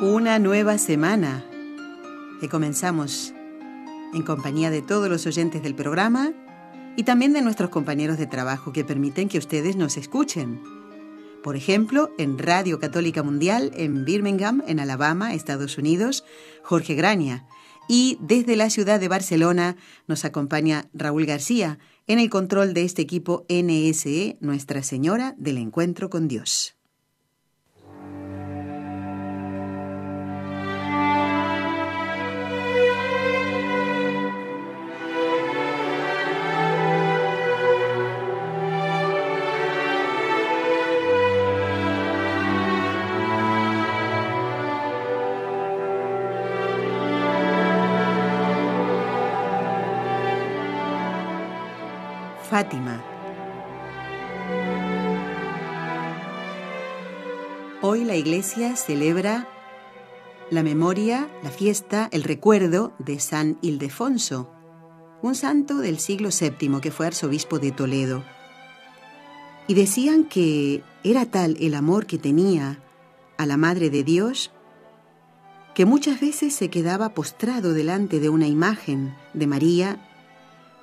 Una nueva semana que comenzamos en compañía de todos los oyentes del programa y también de nuestros compañeros de trabajo que permiten que ustedes nos escuchen. Por ejemplo, en Radio Católica Mundial en Birmingham, en Alabama, Estados Unidos, Jorge Graña. Y desde la ciudad de Barcelona nos acompaña Raúl García en el control de este equipo NSE, Nuestra Señora del Encuentro con Dios. Hoy la iglesia celebra la memoria, la fiesta, el recuerdo de San Ildefonso, un santo del siglo VII que fue arzobispo de Toledo. Y decían que era tal el amor que tenía a la Madre de Dios que muchas veces se quedaba postrado delante de una imagen de María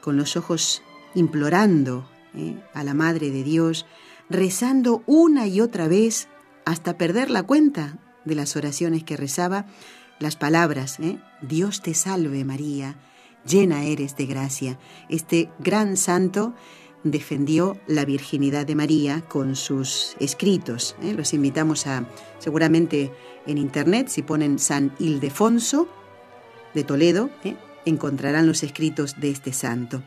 con los ojos implorando eh, a la Madre de Dios, rezando una y otra vez hasta perder la cuenta de las oraciones que rezaba, las palabras, eh, Dios te salve María, llena eres de gracia. Este gran santo defendió la virginidad de María con sus escritos. Eh. Los invitamos a, seguramente en internet, si ponen San Ildefonso de Toledo, encontrarán los escritos de este santo.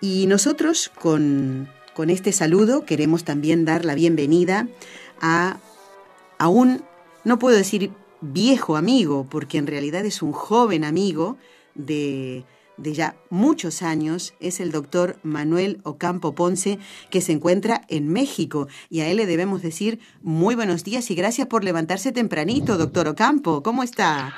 Y nosotros con, este saludo queremos también dar la bienvenida a, a un, no puedo decir viejo amigo, porque en realidad es un joven amigo de, de ya muchos años, es el doctor Manuel Ocampo Ponce, que se encuentra en México. Y a él le debemos decir muy buenos días y gracias por levantarse tempranito, doctor Ocampo. ¿Cómo está?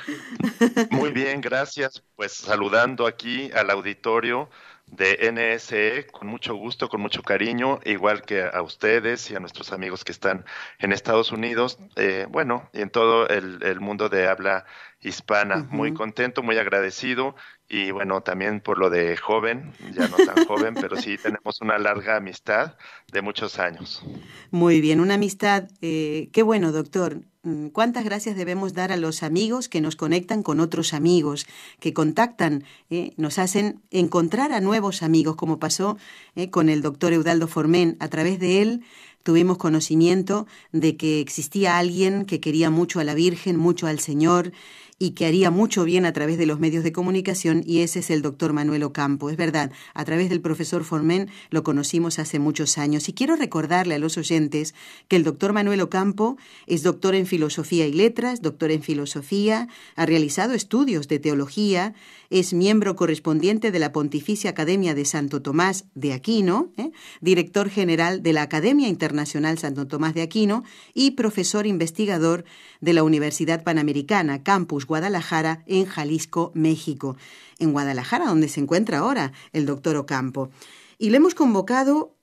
Muy bien, gracias. Pues saludando aquí al auditorio de NSE con mucho gusto, con mucho cariño, igual que a ustedes y a nuestros amigos que están en Estados Unidos, eh, bueno, y en todo el, mundo de habla hispana. Muy contento, muy agradecido y bueno, también por lo de joven, ya no tan joven, pero sí tenemos una larga amistad de muchos años. Muy bien, una amistad, eh, qué bueno, doctor. Mm, ¿Cuántas gracias debemos dar a los amigos que nos conectan con otros amigos, que contactan, eh, nos hacen encontrar a nuevos amigos, como pasó eh, con el doctor Eudaldo Formén? A través de él tuvimos conocimiento de que existía alguien que quería mucho a la Virgen, mucho al Señor, y que haría mucho bien a través de los medios de comunicación y ese es el doctor Manuel Ocampo. Es verdad, a través del profesor Formen lo conocimos hace muchos años y quiero recordarle a los oyentes que el doctor Manuel Ocampo es doctor en filosofía y letras, doctor en filosofía, ha realizado estudios de teología, es miembro correspondiente de la Pontificia Academia de Santo Tomás de Aquino, ¿eh? director general de la Academia Internacional Santo Tomás de Aquino y profesor investigador de la Universidad Panamericana, Campus Guadalajara, en Jalisco, México. En Guadalajara, donde se encuentra ahora el doctor Ocampo. Y le hemos convocado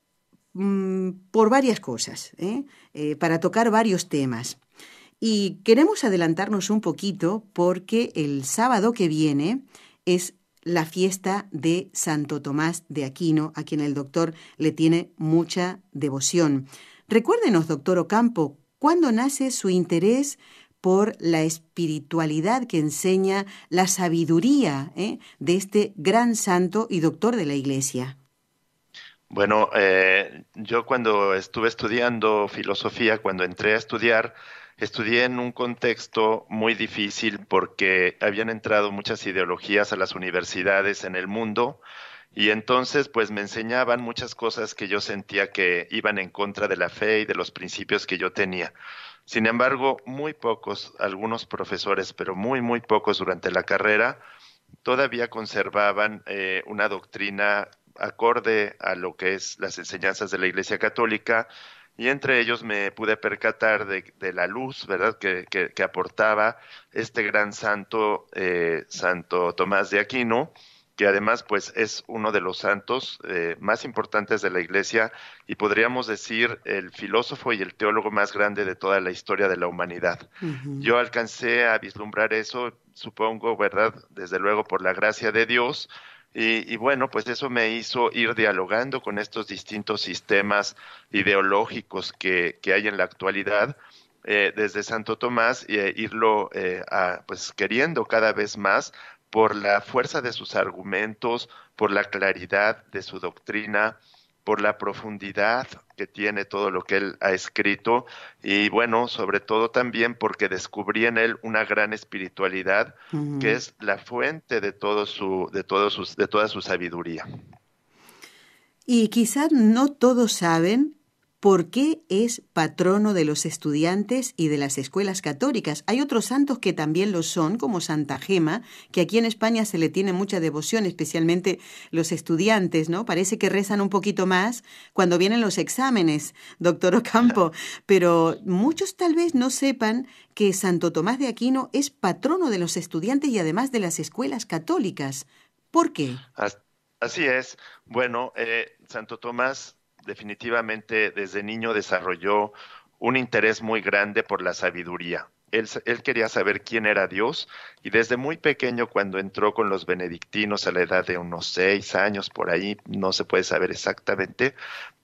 mm, por varias cosas, ¿eh? Eh, para tocar varios temas. Y queremos adelantarnos un poquito porque el sábado que viene es la fiesta de Santo Tomás de Aquino, a quien el doctor le tiene mucha devoción. Recuérdenos, doctor Ocampo, ¿cuándo nace su interés por la espiritualidad que enseña la sabiduría eh, de este gran santo y doctor de la Iglesia? Bueno, eh, yo cuando estuve estudiando filosofía, cuando entré a estudiar, estudié en un contexto muy difícil porque habían entrado muchas ideologías a las universidades en el mundo y entonces pues me enseñaban muchas cosas que yo sentía que iban en contra de la fe y de los principios que yo tenía. Sin embargo, muy pocos, algunos profesores, pero muy, muy pocos durante la carrera, todavía conservaban eh, una doctrina acorde a lo que es las enseñanzas de la Iglesia Católica, y entre ellos me pude percatar de, la luz, ¿verdad?, que, que, aportaba este gran santo, eh, Santo Tomás de Aquino, que además pues es uno de los santos eh, más importantes de la Iglesia y podríamos decir el filósofo y el teólogo más grande de toda la historia de la humanidad. Yo alcancé a vislumbrar eso, supongo, ¿verdad? Desde luego por la gracia de Dios. Y, bueno, pues eso me hizo ir dialogando con estos distintos sistemas ideológicos que, que hay en la actualidad. Eh, desde Santo Tomás e irlo eh, pues queriendo cada vez más por la fuerza de sus argumentos, por la claridad de su doctrina, por la profundidad que tiene todo lo que él ha escrito y bueno, sobre todo también porque descubrí en él una gran espiritualidad que es la fuente de todo su de sus de toda su sabiduría. Y quizás no todos saben ¿Por qué es patrono de los estudiantes y de las escuelas católicas? Hay otros santos que también lo son, como Santa Gema, que aquí en España se le tiene mucha devoción, especialmente los estudiantes, ¿no? Parece que rezan un poquito más cuando vienen los exámenes, doctor Ocampo, pero muchos tal vez no sepan que Santo Tomás de Aquino es patrono de los estudiantes y además de las escuelas católicas. ¿Por qué? Así es. Bueno, eh, Santo Tomás definitivamente desde niño desarrolló un interés muy grande por la sabiduría. Él, quería saber quién era Dios y desde muy pequeño cuando entró con los benedictinos a la edad de unos seis años por ahí, no se puede saber exactamente,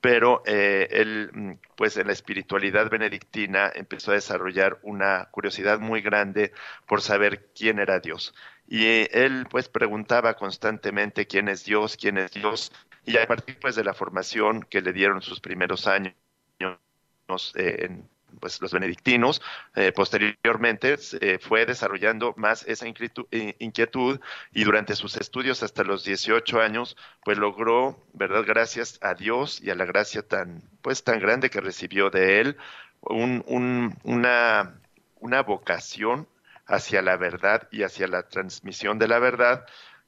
pero eh, él mm, pues en la espiritualidad benedictina empezó a desarrollar una curiosidad muy grande por saber quién era Dios. Y él pues preguntaba constantemente quién es Dios, quién es Dios, y a partir pues de la formación que le dieron sus primeros años eh, en pues, los benedictinos, eh, posteriormente eh, fue desarrollando más esa inquietud y durante sus estudios hasta los 18 años, pues logró, ¿verdad? Gracias a Dios y a la gracia tan, pues, tan grande que recibió de él, un, una, una vocación hacia la verdad y hacia la transmisión de la verdad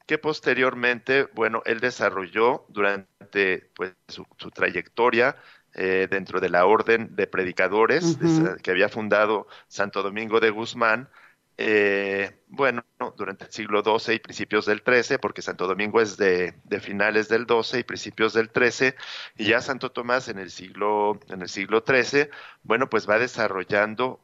que posteriormente, bueno, él desarrolló durante pues, su, trayectoria eh, dentro de la orden de predicadores que había fundado Santo Domingo de Guzmán, eh, bueno, durante el siglo XII y principios del XIII, porque Santo Domingo es de, de, finales del XII y principios del XIII, y ya Santo Tomás en el siglo, en el siglo XIII, bueno, pues va desarrollando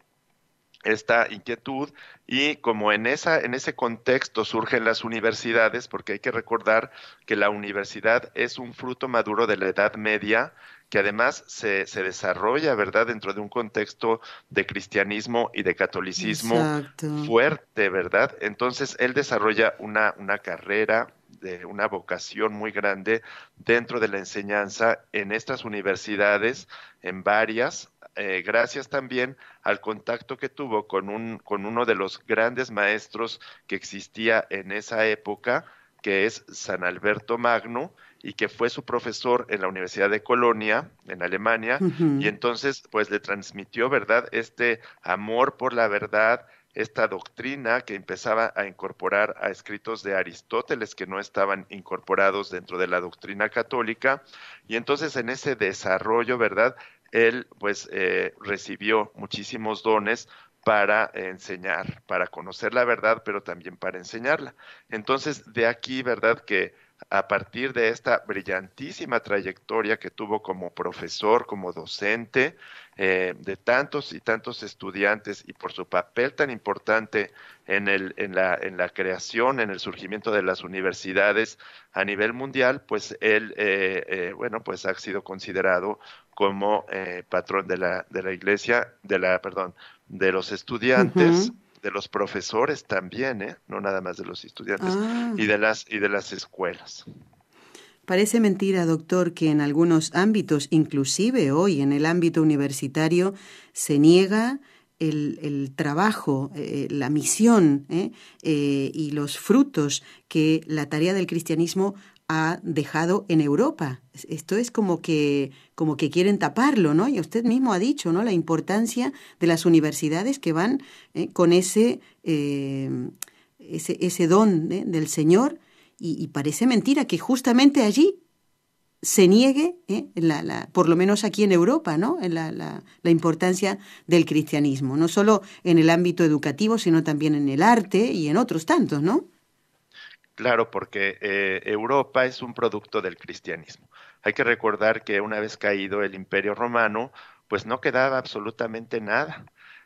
esta inquietud y como en esa en ese contexto surgen las universidades porque hay que recordar que la universidad es un fruto maduro de la Edad Media que además se, se desarrolla verdad dentro de un contexto de cristianismo y de catolicismo fuerte verdad entonces él desarrolla una una carrera de una vocación muy grande dentro de la enseñanza en estas universidades en varias eh, gracias también al contacto que tuvo con, un, con uno de los grandes maestros que existía en esa época, que es San Alberto Magno, y que fue su profesor en la Universidad de Colonia, en Alemania, y entonces pues le transmitió, ¿verdad?, este amor por la verdad, esta doctrina que empezaba a incorporar a escritos de Aristóteles que no estaban incorporados dentro de la doctrina católica, y entonces en ese desarrollo, ¿verdad?, él pues eh, recibió muchísimos dones para enseñar, para conocer la verdad, pero también para enseñarla. Entonces, de aquí, ¿verdad? Que a partir de esta brillantísima trayectoria que tuvo como profesor, como docente, eh, de tantos y tantos estudiantes y por su papel tan importante en, el, en, la, en la creación, en el surgimiento de las universidades a nivel mundial, pues él, eh, bueno, pues ha sido considerado como eh, patrón de la, de la iglesia, de la, perdón, de los estudiantes, de los profesores también, ¿eh? no nada más de los estudiantes, ah. y, de las, y de las escuelas. Parece mentira, doctor, que en algunos ámbitos, inclusive hoy en el ámbito universitario, se niega el, trabajo, eh, la misión y los frutos que la tarea del cristianismo ha dejado en Europa. Esto es como que, como que quieren taparlo, ¿no? Y usted mismo ha dicho, ¿no? La importancia de las universidades que van eh, con ese, eh, ese, ese, don ¿eh? del Señor y, parece mentira que justamente allí se niegue, por lo menos aquí en Europa, ¿no? La, la, la, importancia del cristianismo, no solo en el ámbito educativo, sino también en el arte y en otros tantos, ¿no? Claro, porque eh, Europa es un producto del cristianismo. Hay que recordar que una vez caído el imperio romano, pues no quedaba absolutamente nada.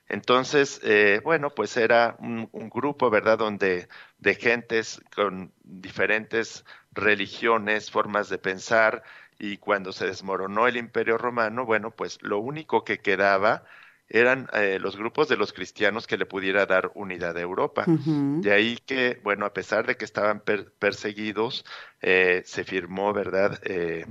Entonces, eh, bueno, pues era un, grupo, ¿verdad?, donde de gentes con diferentes religiones, formas de pensar, y cuando se desmoronó el imperio romano, bueno, pues lo único que quedaba eran eh, los grupos de los cristianos que le pudiera dar unidad a Europa. De ahí que, bueno, a pesar de que estaban perseguidos, eh, se firmó, ¿verdad? Eh,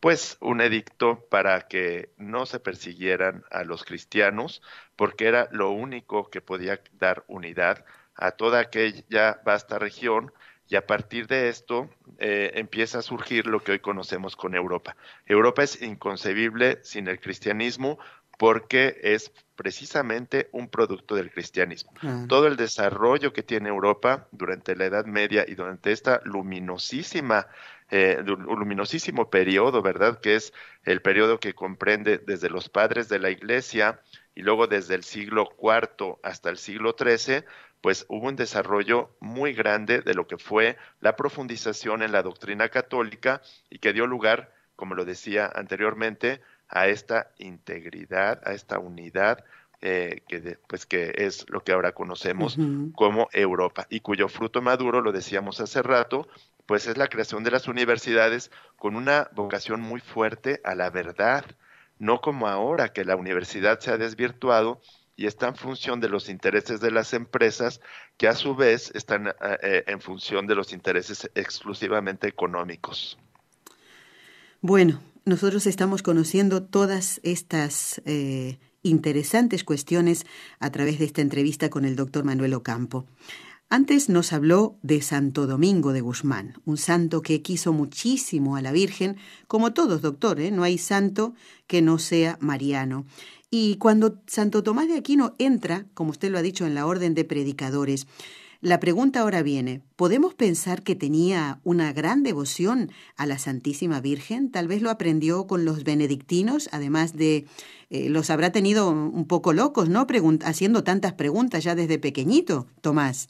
pues un edicto para que no se persiguieran a los cristianos, porque era lo único que podía dar unidad a toda aquella vasta región y a partir de esto empieza a surgir lo que hoy conocemos con Europa. Europa es inconcebible sin el cristianismo porque es precisamente un producto del cristianismo. Todo el desarrollo que tiene Europa durante la Edad Media y durante esta luminosísima eh, luminosísimo periodo, ¿verdad? Que es el periodo que comprende desde los padres de la Iglesia y luego desde el siglo IV hasta el siglo XIII, pues hubo un desarrollo muy grande de lo que fue la profundización en la doctrina católica y que dio lugar, como lo decía anteriormente, a esta integridad, a esta unidad eh, que, pues que es lo que ahora conocemos como Europa y cuyo fruto maduro, lo decíamos hace rato, pues es la creación de las universidades con una vocación muy fuerte a la verdad, no como ahora que la universidad se ha desvirtuado y está en función de los intereses de las empresas que a su vez están eh, en función de los intereses exclusivamente económicos. Bueno, nosotros estamos conociendo todas estas eh, interesantes cuestiones a través de esta entrevista con el doctor Manuel Ocampo. Antes nos habló de Santo Domingo de Guzmán, un santo que quiso muchísimo a la Virgen, como todos, doctor, ¿eh? no hay santo que no sea mariano. Y cuando Santo Tomás de Aquino entra, como usted lo ha dicho, en la orden de predicadores, la pregunta ahora viene, ¿podemos pensar que tenía una gran devoción a la Santísima Virgen? Tal vez lo aprendió con los benedictinos, además de, eh, los habrá tenido un poco locos, ¿no? haciendo tantas preguntas ya desde pequeñito, Tomás.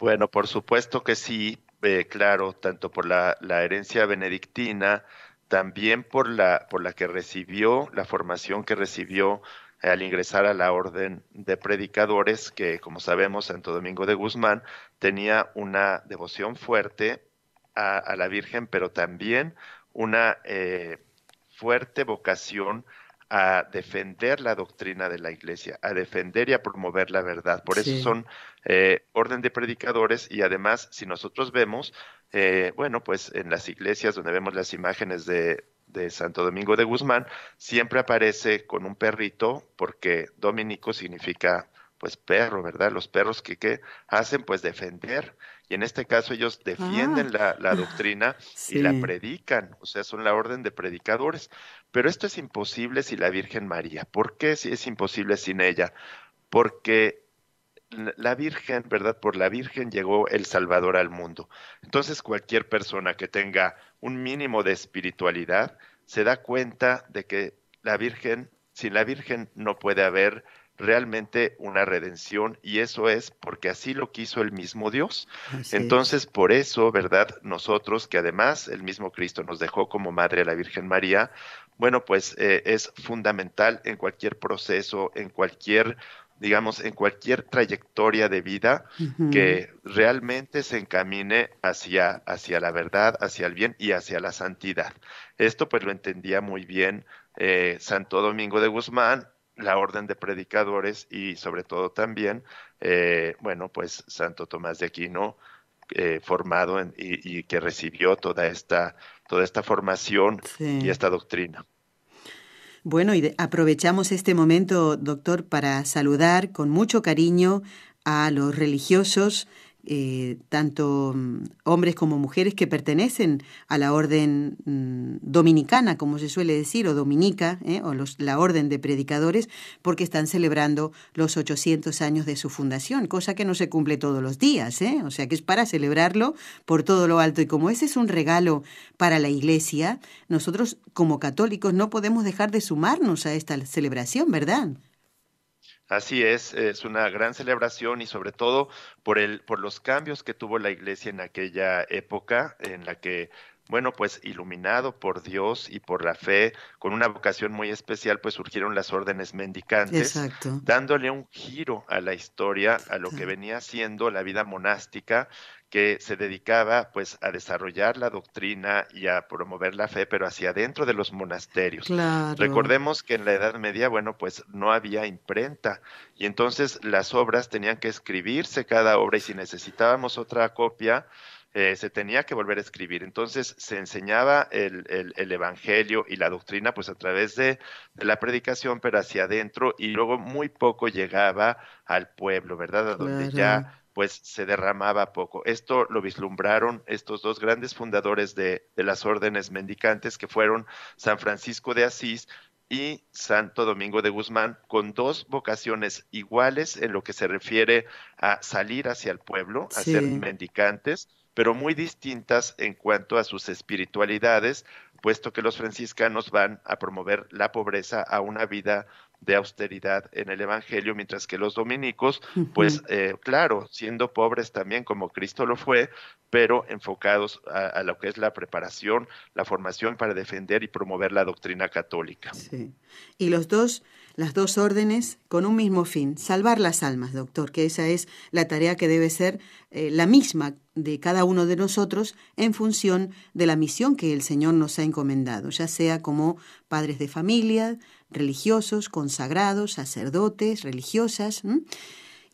Bueno, por supuesto que sí, eh, claro, tanto por la, la herencia benedictina, también por la, por la que recibió, la formación que recibió al ingresar a la orden de predicadores, que como sabemos Santo Domingo de Guzmán tenía una devoción fuerte a, la Virgen, pero también una eh, fuerte vocación a defender la doctrina de la Iglesia, a defender y a promover la verdad. Por eso son eh, orden de predicadores y además, si nosotros vemos, eh, bueno, pues en las iglesias donde vemos las imágenes de, de Santo Domingo de Guzmán, siempre aparece con un perrito, porque dominico significa pues perro, ¿verdad? Los perros que, ¿qué hacen pues defender. Y en este caso ellos defienden la, la, doctrina y la predican, o sea, son la orden de predicadores. Pero esto es imposible sin la Virgen María. ¿Por qué si es imposible sin ella? Porque la Virgen, ¿verdad? Por la Virgen llegó el Salvador al mundo. Entonces cualquier persona que tenga un mínimo de espiritualidad se da cuenta de que la Virgen, sin la Virgen no puede haber realmente una redención y eso es porque así lo quiso el mismo Dios. Entonces, por eso, ¿verdad? Nosotros, que además el mismo Cristo nos dejó como madre a la Virgen María, bueno, pues eh, es fundamental en cualquier proceso, en cualquier digamos, en cualquier trayectoria de vida que realmente se encamine hacia, hacia la verdad, hacia el bien y hacia la santidad. Esto pues lo entendía muy bien eh, Santo Domingo de Guzmán, la orden de predicadores y sobre todo también, eh, bueno, pues Santo Tomás de Aquino, eh, formado y, que recibió toda esta, toda esta formación y esta doctrina. Bueno, y aprovechamos este momento, doctor, para saludar con mucho cariño a los religiosos eh, tanto mm, hombres como mujeres que pertenecen a la orden mm, dominicana, como se suele decir, o dominica, ¿eh? o la orden de predicadores, porque están celebrando los 800 años de su fundación, cosa que no se cumple todos los días, ¿eh? o sea que es para celebrarlo por todo lo alto. Y como ese es un regalo para la Iglesia, nosotros como católicos no podemos dejar de sumarnos a esta celebración, ¿verdad? Así es, es una gran celebración y sobre todo por el por los cambios que tuvo la iglesia en aquella época en la que bueno, pues iluminado por Dios y por la fe, con una vocación muy especial, pues surgieron las órdenes mendicantes, dándole un giro a la historia, a lo que venía siendo la vida monástica, que se dedicaba pues a desarrollar la doctrina y a promover la fe, pero hacia adentro de los monasterios. Recordemos que en la Edad Media, bueno, pues no había imprenta y entonces las obras tenían que escribirse cada obra y si necesitábamos otra copia, eh, se tenía que volver a escribir. Entonces se enseñaba el, el, Evangelio y la doctrina pues a través de, la predicación, pero hacia adentro y luego muy poco llegaba al pueblo, ¿verdad? A donde ya pues se derramaba poco. Esto lo vislumbraron estos dos grandes fundadores de, de las órdenes mendicantes que fueron San Francisco de Asís y Santo Domingo de Guzmán, con dos vocaciones iguales en lo que se refiere a salir hacia el pueblo, a ser mendicantes, pero muy distintas en cuanto a sus espiritualidades, puesto que los franciscanos van a promover la pobreza a una vida de austeridad en el Evangelio, mientras que los dominicos, pues eh, claro, siendo pobres también como Cristo lo fue, pero enfocados a, lo que es la preparación, la formación para defender y promover la doctrina católica. Sí. Y los dos, las dos órdenes con un mismo fin, salvar las almas, doctor, que esa es la tarea que debe ser eh, la misma de cada uno de nosotros en función de la misión que el Señor nos ha encomendado, ya sea como padres de familia, religiosos, consagrados, sacerdotes, religiosas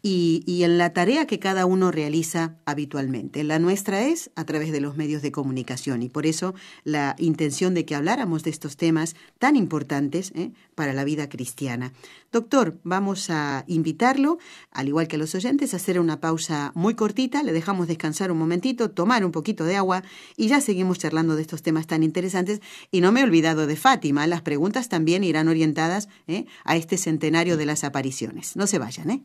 y, en la tarea que cada uno realiza habitualmente. La nuestra es a través de los medios de comunicación y por eso la intención de que habláramos de estos temas tan importantes ¿eh? para la vida cristiana. Doctor, vamos a invitarlo, al igual que a los oyentes, a hacer una pausa muy cortita, le dejamos descansar un momentito, tomar un poquito de agua y ya seguimos charlando de estos temas tan interesantes. Y no me he olvidado de Fátima, las preguntas también irán orientadas ¿eh? a este centenario de las apariciones. No se vayan, ¿eh?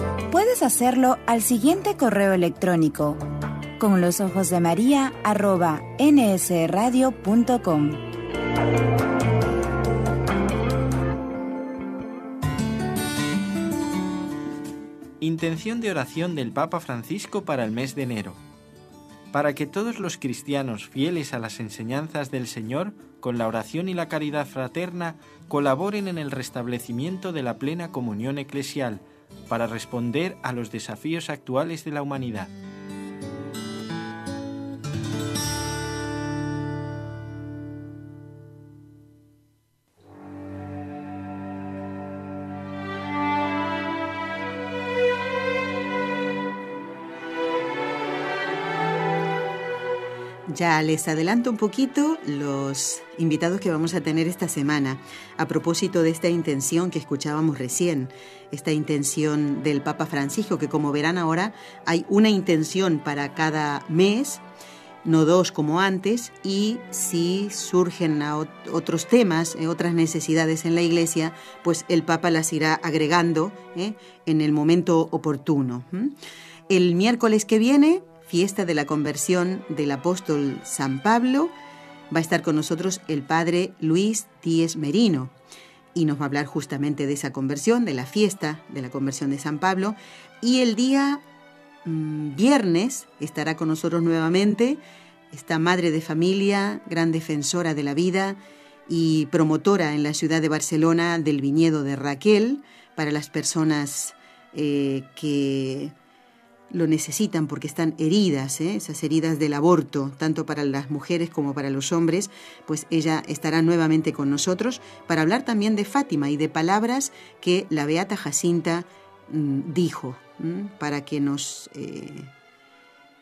Puedes hacerlo al siguiente correo electrónico con los ojos de María arroba nsradio.com. Intención de oración del Papa Francisco para el mes de enero. Para que todos los cristianos fieles a las enseñanzas del Señor, con la oración y la caridad fraterna, colaboren en el restablecimiento de la plena comunión eclesial, para responder a los desafíos actuales de la humanidad. Ya les adelanto un poquito los invitados que vamos a tener esta semana a propósito de esta intención que escuchábamos recién, esta intención del Papa Francisco, que como verán ahora hay una intención para cada mes, no dos como antes, y si surgen otros temas, eh, otras necesidades en la Iglesia, pues el Papa las irá agregando eh, en el momento oportuno. El miércoles que viene fiesta de la conversión del apóstol San Pablo, va a estar con nosotros el padre Luis Díez Merino y nos va a hablar justamente de esa conversión, de la fiesta de la conversión de San Pablo. Y el día mm, viernes estará con nosotros nuevamente esta madre de familia, gran defensora de la vida, y promotora en la ciudad de Barcelona del viñedo de Raquel para las personas eh, que lo necesitan porque están heridas, ¿eh? esas heridas del aborto, tanto para las mujeres como para los hombres, pues ella estará nuevamente con nosotros para hablar también de Fátima y de palabras que la Beata Jacinta mm, dijo, para que nos eh,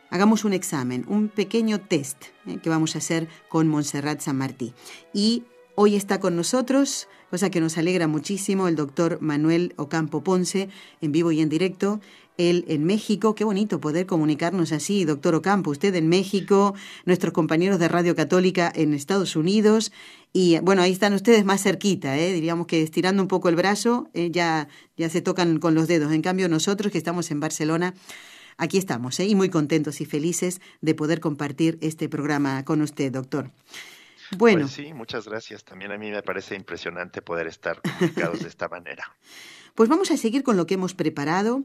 hagamos un examen, un pequeño test ¿eh? que vamos a hacer con Montserrat San Martí. Y hoy está con nosotros cosa que nos alegra muchísimo, el doctor Manuel Ocampo Ponce, en vivo y en directo él en México. Qué bonito poder comunicarnos así, doctor Ocampo, usted en México, nuestros compañeros de Radio Católica en Estados Unidos. Y bueno, ahí están ustedes más cerquita, ¿eh? diríamos que estirando un poco el brazo, eh, ya, ya se tocan con los dedos. En cambio, nosotros que estamos en Barcelona, aquí estamos, ¿eh? y muy contentos y felices de poder compartir este programa con usted, doctor. Bueno. Pues sí, muchas gracias. También a mí me parece impresionante poder estar comunicados de esta manera. Pues vamos a seguir con lo que hemos preparado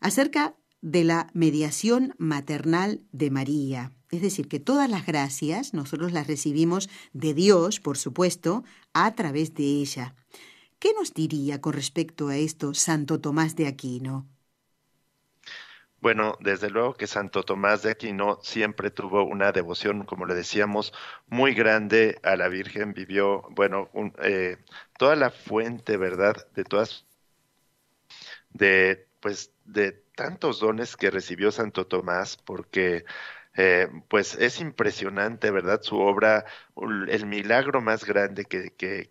acerca de la mediación maternal de María. Es decir, que todas las gracias nosotros las recibimos de Dios, por supuesto, a través de ella. ¿Qué nos diría con respecto a esto Santo Tomás de Aquino? Bueno, desde luego que Santo Tomás de Aquino siempre tuvo una devoción, como le decíamos, muy grande a la Virgen. Vivió, bueno, eh, toda la fuente, ¿verdad? De todas, de pues de tantos dones que recibió Santo Tomás, porque eh, pues es impresionante, ¿verdad? Su obra, el milagro más grande que, que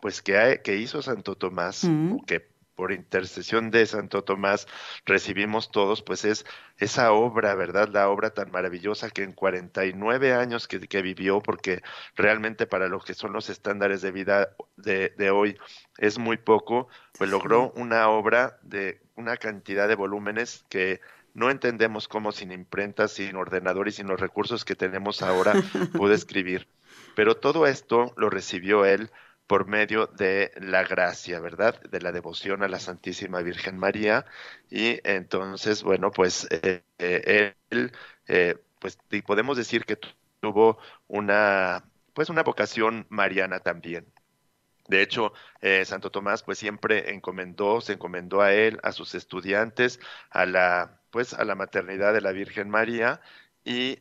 pues que, que hizo Santo Tomás, mm. que por intercesión de Santo Tomás recibimos todos, pues es esa obra, ¿verdad? La obra tan maravillosa que en 49 años que, que vivió, porque realmente para lo que son los estándares de vida de, de hoy es muy poco, pues logró una obra de una cantidad de volúmenes que no entendemos cómo sin imprenta, sin ordenador y sin los recursos que tenemos ahora pudo escribir. Pero todo esto lo recibió él por medio de la gracia, ¿verdad? De la devoción a la Santísima Virgen María. Y entonces, bueno, pues eh, eh, él, eh, pues podemos decir que tuvo una, pues una vocación mariana también. De hecho, Santo Tomás pues siempre encomendó, se encomendó a él, a sus estudiantes, a la, pues a la maternidad de la Virgen María y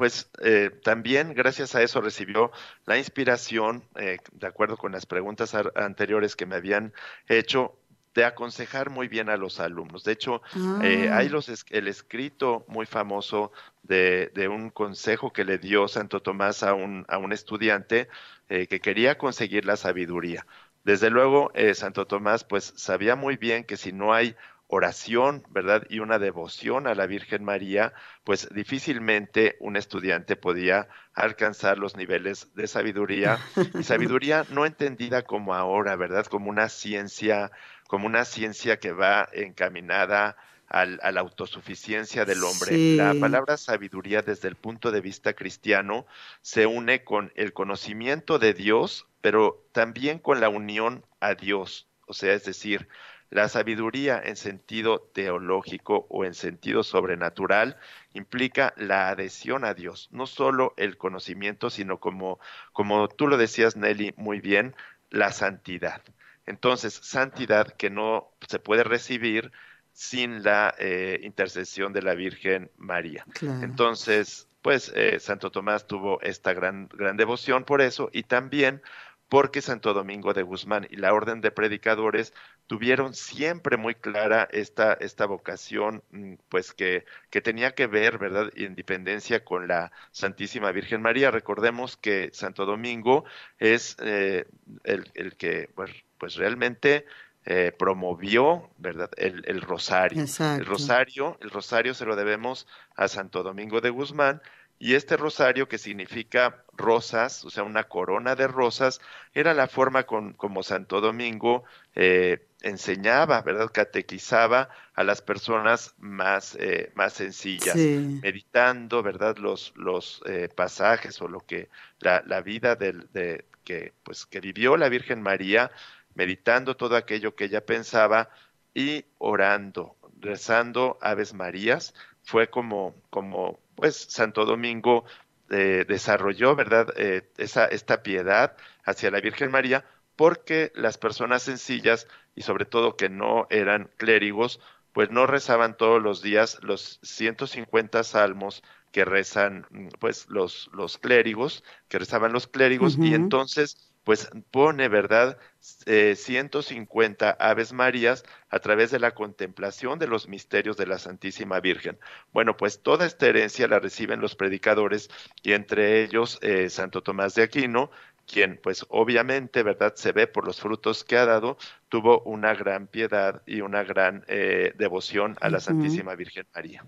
pues eh, también gracias a eso recibió la inspiración, eh, de acuerdo con las preguntas anteriores que me habían hecho, de aconsejar muy bien a los alumnos. De hecho, eh, hay ah. los, el escrito muy famoso de, de, un consejo que le dio Santo Tomás a un, a un estudiante que quería conseguir la sabiduría. Desde luego, Santo Tomás pues sabía muy bien que si no hay oración, ¿verdad? Y una devoción a la Virgen María, pues difícilmente un estudiante podía alcanzar los niveles de sabiduría y sabiduría no entendida como ahora, ¿verdad? Como una ciencia, como una ciencia que va encaminada a la autosuficiencia del hombre. La palabra sabiduría desde el punto de vista cristiano se une con el conocimiento de Dios, pero también con la unión a Dios. O sea, es decir, la sabiduría en sentido teológico o en sentido sobrenatural implica la adhesión a Dios, no solo el conocimiento, sino como, como tú lo decías, Nelly, muy bien, la santidad. Entonces, santidad que no se puede recibir sin la eh, intercesión de la Virgen María. Entonces, pues eh, Santo Tomás tuvo esta gran, gran devoción por eso y también porque Santo Domingo de Guzmán y la Orden de Predicadores tuvieron siempre muy clara esta, esta vocación, mm, pues que, que tenía que ver, ¿verdad?, independencia con la Santísima Virgen María. Recordemos que Santo Domingo es eh, el, que, pues, pues realmente eh, promovió, ¿verdad?, el, el rosario. El rosario, el rosario se lo debemos a Santo Domingo de Guzmán, y este rosario, que significa rosas, o sea, una corona de rosas, era la forma con, como Santo Domingo eh, enseñaba, ¿verdad? Catequizaba a las personas más, eh, más sencillas, meditando, ¿verdad? Los, los eh, pasajes o lo que la, la vida del, de, que, pues, que vivió la Virgen María, meditando todo aquello que ella pensaba y orando, rezando Aves Marías, fue como, como pues Santo Domingo eh, desarrolló, ¿verdad?, eh, esa, esta piedad hacia la Virgen María, porque las personas sencillas y sobre todo que no eran clérigos, pues no rezaban todos los días los 150 salmos que rezan pues los, los clérigos, que rezaban los clérigos, y entonces pues pone, ¿verdad?, 150 eh, Aves Marías a través de la contemplación de los misterios de la Santísima Virgen. Bueno, pues toda esta herencia la reciben los predicadores y entre ellos eh, Santo Tomás de Aquino, quien pues obviamente, ¿verdad?, se ve por los frutos que ha dado, tuvo una gran piedad y una gran eh, devoción a la Santísima Virgen María.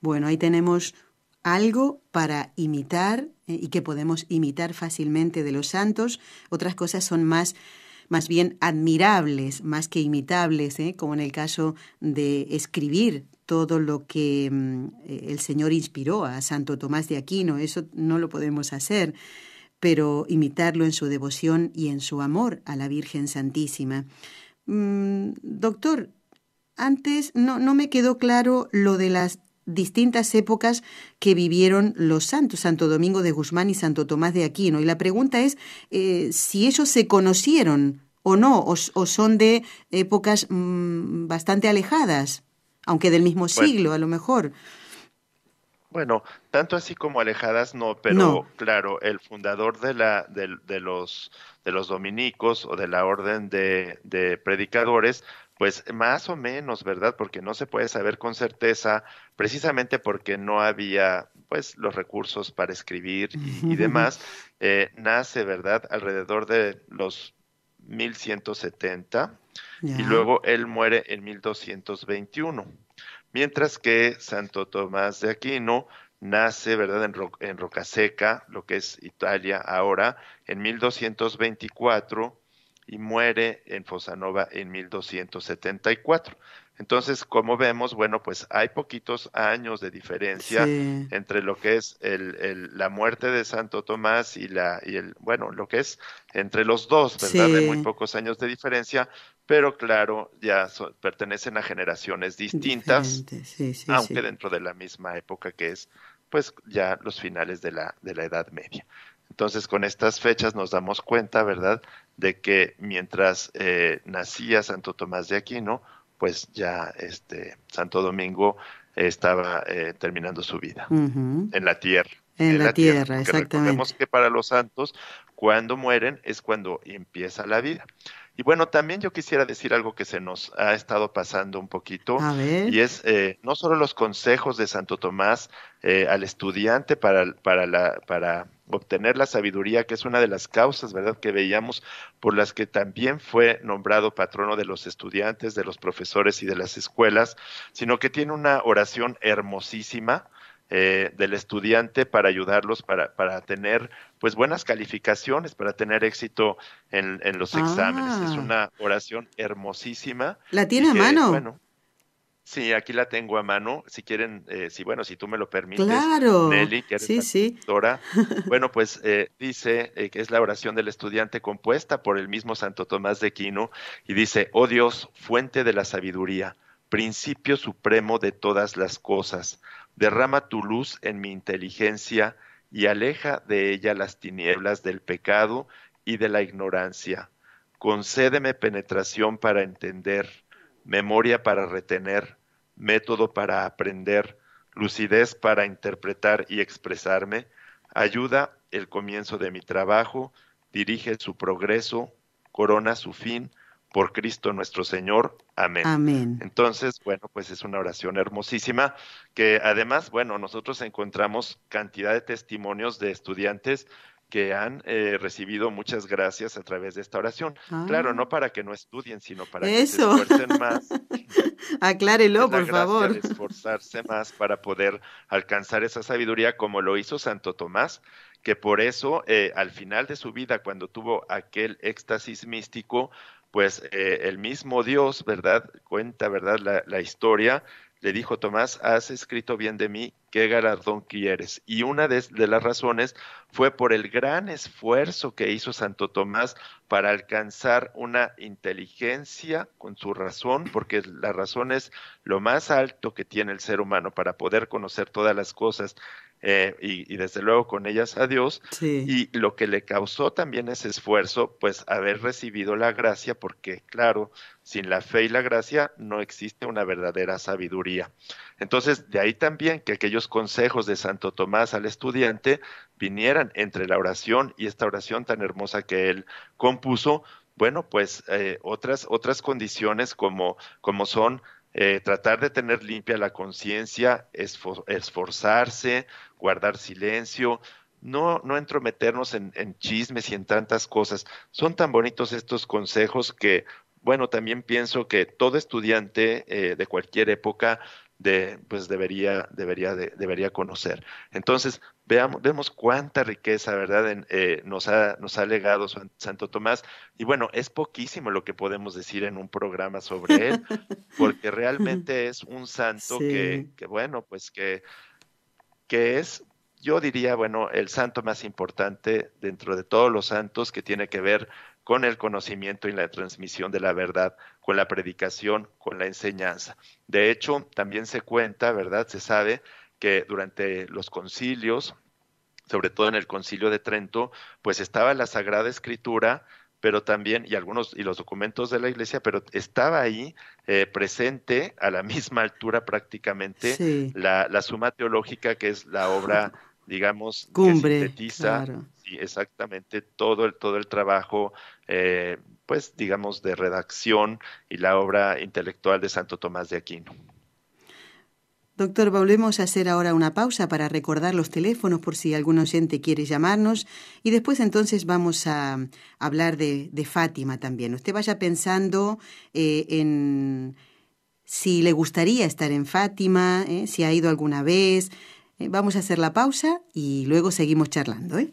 Bueno, ahí tenemos algo para imitar eh, y que podemos imitar fácilmente de los santos. Otras cosas son más más bien admirables, más que imitables, ¿eh? como en el caso de escribir todo lo que mm, eh, el Señor inspiró a Santo Tomás de Aquino. Eso no lo podemos hacer, pero imitarlo en su devoción y en su amor a la Virgen Santísima. Mm, doctor, antes no, no me quedó claro lo de las distintas épocas que vivieron los santos, Santo Domingo de Guzmán y Santo Tomás de Aquino. Y la pregunta es eh, si ellos se conocieron o no, o, son de épocas mm, bastante alejadas, aunque del mismo siglo a lo mejor. Bueno, tanto así como alejadas no, pero claro, el fundador de, la, de, los, de los dominicos o de la orden de, de predicadores pues más o menos, ¿verdad? Porque no se puede saber con certeza, precisamente porque no había pues los recursos para escribir y, demás, eh, nace, ¿verdad? Alrededor de los 1170 y luego él muere en 1221. Mientras que Santo Tomás de Aquino nace, ¿verdad?, en, en Rocaseca, lo que es Italia ahora, en 1224 y muere en Fosanova en 1274. Entonces, como vemos, bueno, pues hay poquitos años de diferencia entre lo que es el, la muerte de Santo Tomás y la y el bueno, lo que es entre los dos, ¿verdad? De muy pocos años de diferencia, pero claro, ya pertenecen a generaciones distintas, aunque dentro de la misma época que es pues ya los finales de la de la Edad Media. Entonces, con estas fechas nos damos cuenta, ¿verdad?, de que mientras eh, nacía Santo Tomás de Aquino, pues ya este Santo Domingo estaba eh, terminando su vida en la tierra. En, la, tierra, exactamente. Recordemos que para los santos, cuando mueren es cuando empieza la vida. Y bueno, también yo quisiera decir algo que se nos ha estado pasando un poquito, y es eh, no solo los consejos de Santo Tomás eh, al estudiante para, para, la, para obtener la sabiduría, que es una de las causas, ¿verdad?, que veíamos por las que también fue nombrado patrono de los estudiantes, de los profesores y de las escuelas, sino que tiene una oración hermosísima, eh, del estudiante para ayudarlos para, para tener pues buenas calificaciones, para tener éxito en, los exámenes. Es ah. una oración hermosísima. ¿La tiene a mano? Bueno, sí, aquí la tengo a mano. Si quieren, eh, si bueno, si tú me lo permites, claro. Nelly, que eres sí, sí. bueno, pues eh, dice que es la oración del estudiante compuesta por el mismo Santo Tomás de Quino y dice, oh Dios, fuente de la sabiduría, principio supremo de todas las cosas derrama tu luz en mi inteligencia y aleja de ella las tinieblas del pecado y de la ignorancia. Concédeme penetración para entender, memoria para retener, método para aprender, lucidez para interpretar y expresarme, ayuda el comienzo de mi trabajo, dirige su progreso, corona su fin, por Cristo nuestro Señor. Amén. Amén. Entonces, bueno, pues es una oración hermosísima que además, bueno, nosotros encontramos cantidad de testimonios de estudiantes que han eh, recibido muchas gracias a través de esta oración. Claro, no ah. para que no estudien, sino para que se esfuercen más. Aclárelo, por favor. esforzarse más para poder alcanzar esa sabiduría como lo hizo Santo Tomás, que por eso eh, al final de su vida, cuando tuvo aquel éxtasis místico, pues eh, el mismo Dios, ¿verdad? Cuenta, ¿verdad? La, historia, le dijo Tomás, has escrito bien de mí, qué galardón quieres. Y una de, las razones fue por el gran esfuerzo que hizo Santo Tomás para alcanzar una inteligencia con su razón, porque la razón es lo más alto que tiene el ser humano para poder conocer todas las cosas eh, y, desde luego con ellas a Dios. Y lo que le causó también ese esfuerzo, pues haber recibido la gracia, porque claro, sin la fe y la gracia no existe una verdadera sabiduría. Entonces, de ahí también que aquellos consejos de Santo Tomás al estudiante vinieran entre la oración y esta oración tan hermosa que él compuso, bueno, pues eh, otras, otras condiciones como, como son eh, tratar de tener limpia la conciencia, esforzarse, guardar silencio, no, no entrometernos en, chismes y en tantas cosas. Son tan bonitos estos consejos que, bueno, también pienso que todo estudiante eh, de cualquier época de, pues debería, debería, debería conocer. Entonces, veamos, vemos cuánta riqueza, ¿verdad?, eh, nos, ha, nos ha legado Santo Tomás. Y bueno, es poquísimo lo que podemos decir en un programa sobre él, porque realmente es un santo que, que, bueno, pues que, que es yo diría, bueno, el santo más importante dentro de todos los santos que tiene que ver con el conocimiento y la transmisión de la verdad, con la predicación, con la enseñanza. De hecho, también se cuenta, ¿verdad? Se sabe que durante los concilios, sobre todo en el concilio de Trento, pues estaba la Sagrada Escritura, pero también, y algunos, y los documentos de la iglesia, pero estaba ahí eh, presente a la misma altura prácticamente la, la, suma teológica, que es la obra digamos, Cumbre, que sintetiza exactamente todo el, todo el trabajo, eh, pues, digamos, de redacción y la obra intelectual de Santo Tomás de Aquino. Doctor, volvemos a hacer ahora una pausa para recordar los teléfonos por si algún oyente quiere llamarnos y después entonces vamos a hablar de, Fátima también. Usted vaya pensando eh, en si le gustaría estar en Fátima, eh, si ha ido alguna vez, vamos a hacer la pausa y luego seguimos charlando. ¿eh?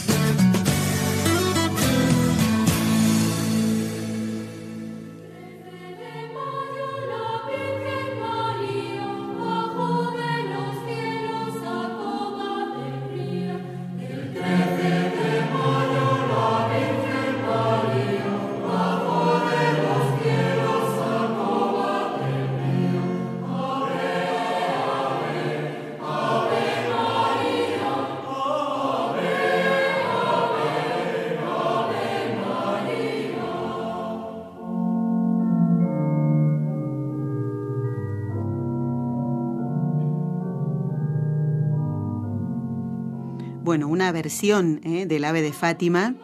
Versión ¿eh? del ave de Fátima,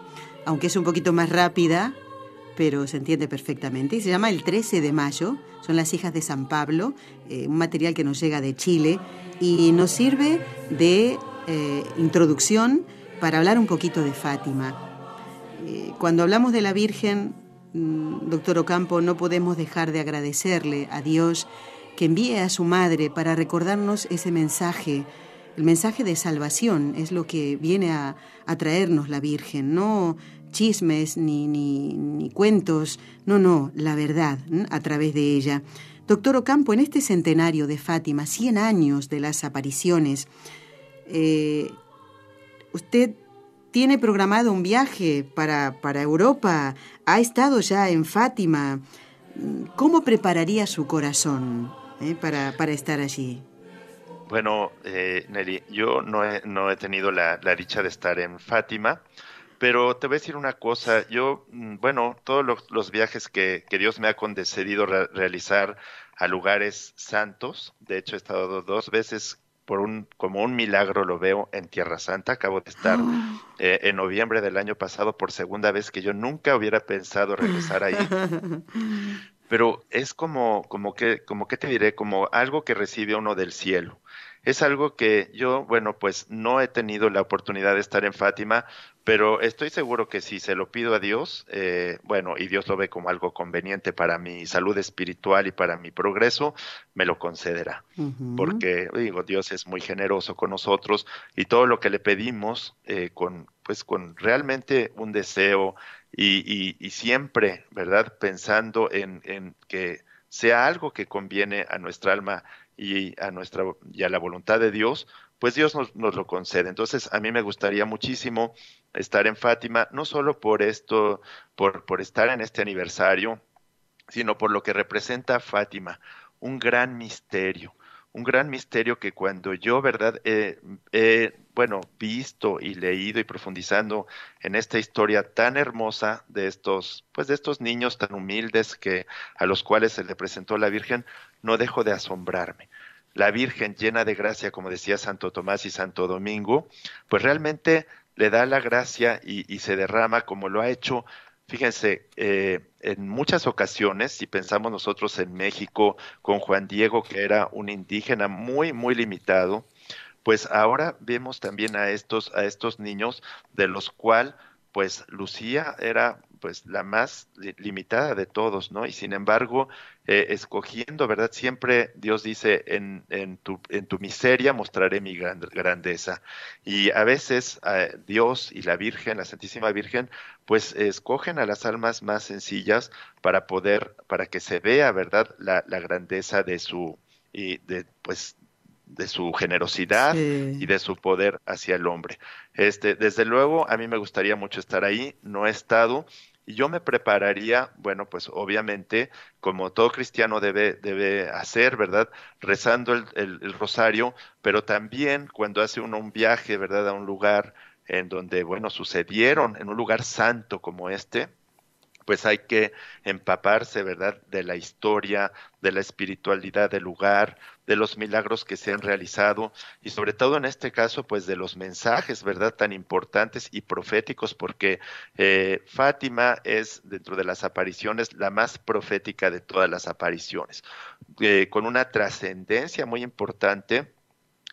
aunque es un poquito más rápida, pero se entiende perfectamente. Y se llama El 13 de mayo, son las hijas de San Pablo, eh, un material que nos llega de Chile y nos sirve de eh, introducción para hablar un poquito de Fátima. cuando hablamos de la Virgen, mm, doctor Ocampo, no podemos dejar de agradecerle a Dios que envíe a su madre para recordarnos ese mensaje el mensaje de salvación es lo que viene a, traernos la Virgen, no chismes ni, ni, cuentos, no, no, la verdad a través de ella. Doctor Ocampo, en este centenario de Fátima, 100 años de las apariciones, eh, usted tiene programado un viaje para, para Europa, ha estado ya en Fátima. ¿Cómo prepararía su corazón eh, para, para estar allí? Bueno, eh, Nelly, yo no he, no he tenido la, dicha de estar en Fátima, pero te voy a decir una cosa. Yo, mm, bueno, todos los, viajes que, Dios me ha concedido realizar a lugares santos, de hecho he estado dos veces por un, como un milagro lo veo en Tierra Santa. Acabo de estar eh, en noviembre del año pasado por segunda vez que yo nunca hubiera pensado regresar ahí. pero es como, como que, como que te diré, como algo que recibe uno del cielo. Es algo que yo, bueno, pues no he tenido la oportunidad de estar en Fátima, pero estoy seguro que si se lo pido a Dios, eh, bueno, y Dios lo ve como algo conveniente para mi salud espiritual y para mi progreso, me lo concederá. Porque, digo, Dios es muy generoso con nosotros y todo lo que le pedimos eh, con, pues, con realmente un deseo y, y, siempre, ¿verdad? Pensando en, en que sea algo que conviene a nuestra alma y a nuestra y a la voluntad de Dios, pues Dios nos, nos, lo concede. Entonces, a mí me gustaría muchísimo estar en Fátima, no solo por esto, por, por estar en este aniversario, sino por lo que representa Fátima, un gran misterio, un gran misterio que cuando yo, verdad, he, bueno, visto y leído y profundizando en esta historia tan hermosa de estos, pues de estos niños tan humildes que a los cuales se le presentó la Virgen, no dejo de asombrarme. La Virgen llena de gracia, como decía Santo Tomás y Santo Domingo, pues realmente le da la gracia y, se derrama como lo ha hecho, fíjense, eh, en muchas ocasiones, si pensamos nosotros en México con Juan Diego, que era un indígena muy, muy limitado, pues ahora vemos también a estos, a estos niños de los cuales pues Lucía era pues la más limitada de todos, ¿no? Y sin embargo, eh, escogiendo, ¿verdad? Siempre Dios dice, en, en, tu, en tu miseria mostraré mi grandeza. Y a veces eh, Dios y la Virgen, la Santísima Virgen, pues escogen a las almas más sencillas para poder, para que se vea, ¿verdad? La, la grandeza de su, y de, pues, de su generosidad y de su poder hacia el hombre. Este, desde luego, a mí me gustaría mucho estar ahí, no he estado, y yo me prepararía, bueno, pues obviamente, como todo cristiano debe, debe hacer, ¿verdad? Rezando el, el, rosario, pero también cuando hace uno un viaje, ¿verdad? A un lugar en donde, bueno, sucedieron, en un lugar santo como este, pues hay que empaparse, ¿verdad?, de la historia, de la espiritualidad del lugar, de los milagros que se han realizado y sobre todo en este caso, pues de los mensajes, ¿verdad?, tan importantes y proféticos, porque eh, Fátima es, dentro de las apariciones, la más profética de todas las apariciones, eh, con una trascendencia muy importante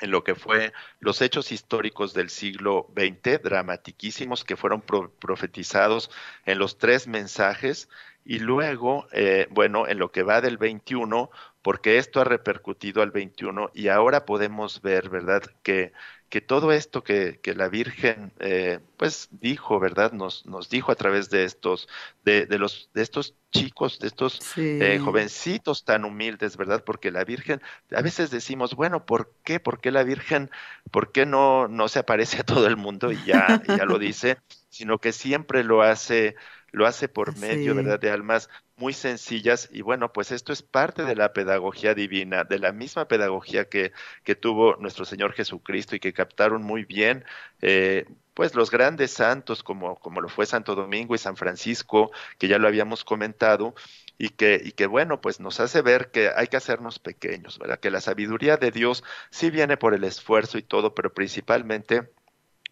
en lo que fue los hechos históricos del siglo XX, dramatiquísimos, que fueron profetizados en los tres mensajes, y luego, eh, bueno, en lo que va del 21, porque esto ha repercutido al 21 y ahora podemos ver, ¿verdad?, que que todo esto que, que la Virgen eh, pues dijo, ¿verdad? Nos, nos dijo a través de estos, de, de los, de estos chicos, de estos eh, jovencitos tan humildes, ¿verdad? Porque la Virgen, a veces decimos, bueno, ¿por qué? ¿Por qué la Virgen, por qué no, no se aparece a todo el mundo y ya, ya lo dice, sino que siempre lo hace lo hace por medio, ¿verdad?, de almas muy sencillas y bueno, pues esto es parte de la pedagogía divina, de la misma pedagogía que, que tuvo nuestro Señor Jesucristo y que captaron muy bien, eh, pues los grandes santos como, como lo fue Santo Domingo y San Francisco, que ya lo habíamos comentado, y que, y que bueno, pues nos hace ver que hay que hacernos pequeños, ¿verdad? Que la sabiduría de Dios sí viene por el esfuerzo y todo, pero principalmente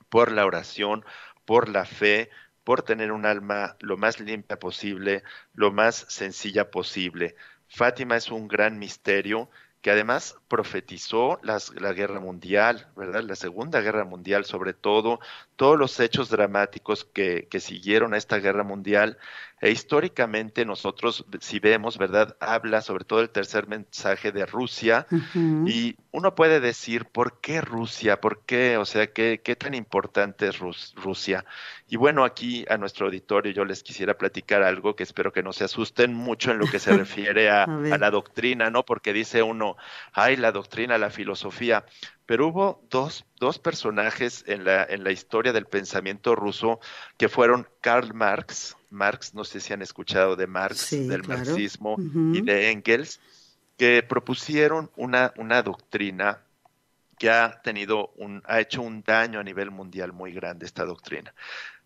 por la oración, por la fe, por tener un alma lo más limpia posible, lo más sencilla posible. Fátima es un gran misterio que además profetizó las, la guerra mundial, ¿verdad? La Segunda Guerra Mundial, sobre todo, todos los hechos dramáticos que, que siguieron a esta guerra mundial. E históricamente nosotros, si vemos, ¿verdad? Habla sobre todo el tercer mensaje de Rusia y uno puede decir, ¿por qué Rusia? ¿Por qué? O sea, ¿qué, qué tan importante es Rusia? Y bueno, aquí a nuestro auditorio yo les quisiera platicar algo que espero que no se asusten mucho en lo que se refiere a, a la doctrina, ¿no? Porque dice uno, ay, la doctrina, la filosofía, pero hubo dos, dos personajes en la, en la historia del pensamiento ruso que fueron Karl Marx, Marx, no sé si han escuchado de Marx, del marxismo y de Engels, que propusieron una, una doctrina que ha tenido un, ha hecho un daño a nivel mundial muy grande esta doctrina.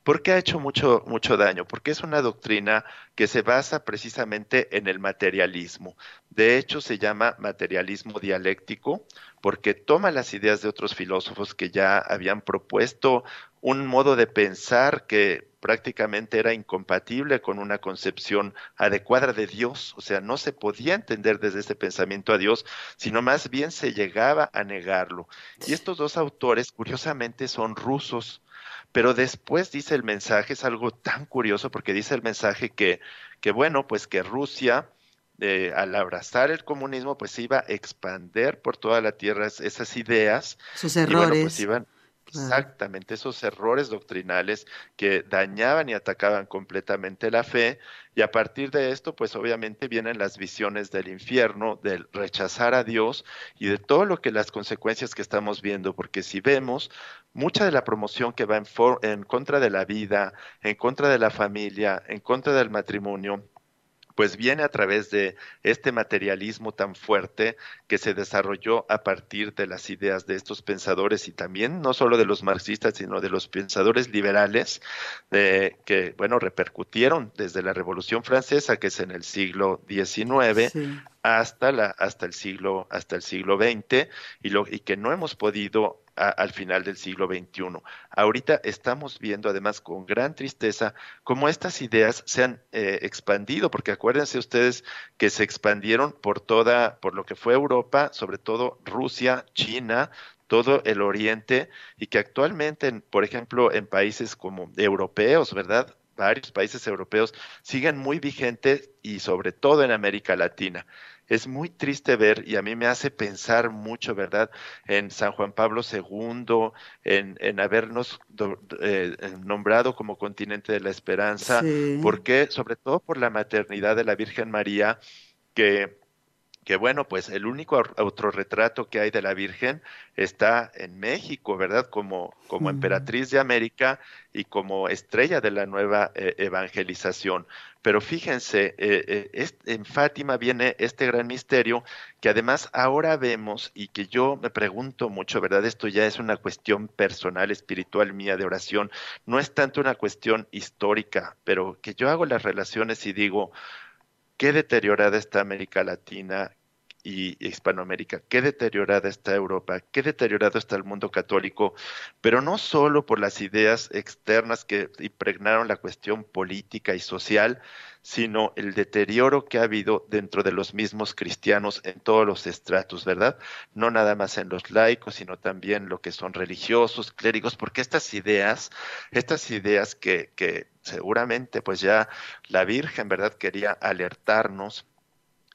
¿Por qué ha hecho mucho, mucho daño? Porque es una doctrina que se basa precisamente en el materialismo. De hecho, se llama materialismo dialéctico porque toma las ideas de otros filósofos que ya habían propuesto un modo de pensar que prácticamente era incompatible con una concepción adecuada de Dios, o sea, no se podía entender desde ese pensamiento a Dios, sino más bien se llegaba a negarlo. Y estos dos autores, curiosamente, son rusos, pero después dice el mensaje, es algo tan curioso porque dice el mensaje que, que bueno, pues que Rusia, eh, al abrazar el comunismo, pues iba a expander por toda la tierra esas ideas. Sus errores. pues iban, Exactamente, esos errores doctrinales que dañaban y atacaban completamente la fe y a partir de esto, pues obviamente vienen las visiones del infierno, del rechazar a Dios y de todo lo que las consecuencias que estamos viendo, porque si vemos mucha de la promoción que va en, en contra de la vida, en contra de la familia, en contra del matrimonio, pues viene a través de este materialismo tan fuerte que se desarrolló a partir de las ideas de estos pensadores y también no solo de los marxistas, sino de los pensadores liberales que, bueno, repercutieron desde la Revolución Francesa, que es en el siglo XIX, hasta, la, hasta, el siglo, hasta el siglo XX y, lo, y que no hemos podido al final del siglo XXI. Ahorita estamos viendo además con gran tristeza cómo estas ideas se han eh, expandido, porque acuérdense ustedes que se expandieron por toda, por lo que fue Europa, sobre todo Rusia, China, todo el Oriente, y que actualmente, por ejemplo, en países como europeos, ¿verdad? Varios países europeos siguen muy vigentes y sobre todo en América Latina es muy triste ver y a mí me hace pensar mucho, ¿verdad?, en San Juan Pablo II, en, en habernos eh, nombrado como continente de la esperanza, porque sobre todo por la maternidad de la Virgen María, que que bueno, pues el único autorretrato que hay de la Virgen está en México, ¿verdad? Como, como emperatriz de América y como estrella de la nueva eh, evangelización. Pero fíjense, eh, eh, en Fátima viene este gran misterio que además ahora vemos y que yo me pregunto mucho, ¿verdad? Esto ya es una cuestión personal, espiritual mía de oración, no es tanto una cuestión histórica, pero que yo hago las relaciones y digo, qué deteriorada está América Latina y Hispanoamérica, qué deteriorada está Europa, qué deteriorado está el mundo católico, pero no solo por las ideas externas que impregnaron la cuestión política y social, sino el deterioro que ha habido dentro de los mismos cristianos en todos los estratos, ¿verdad? No nada más en los laicos, sino también lo que son religiosos, clérigos, porque estas ideas, estas ideas que, que seguramente pues ya la Virgen, ¿verdad? Quería alertarnos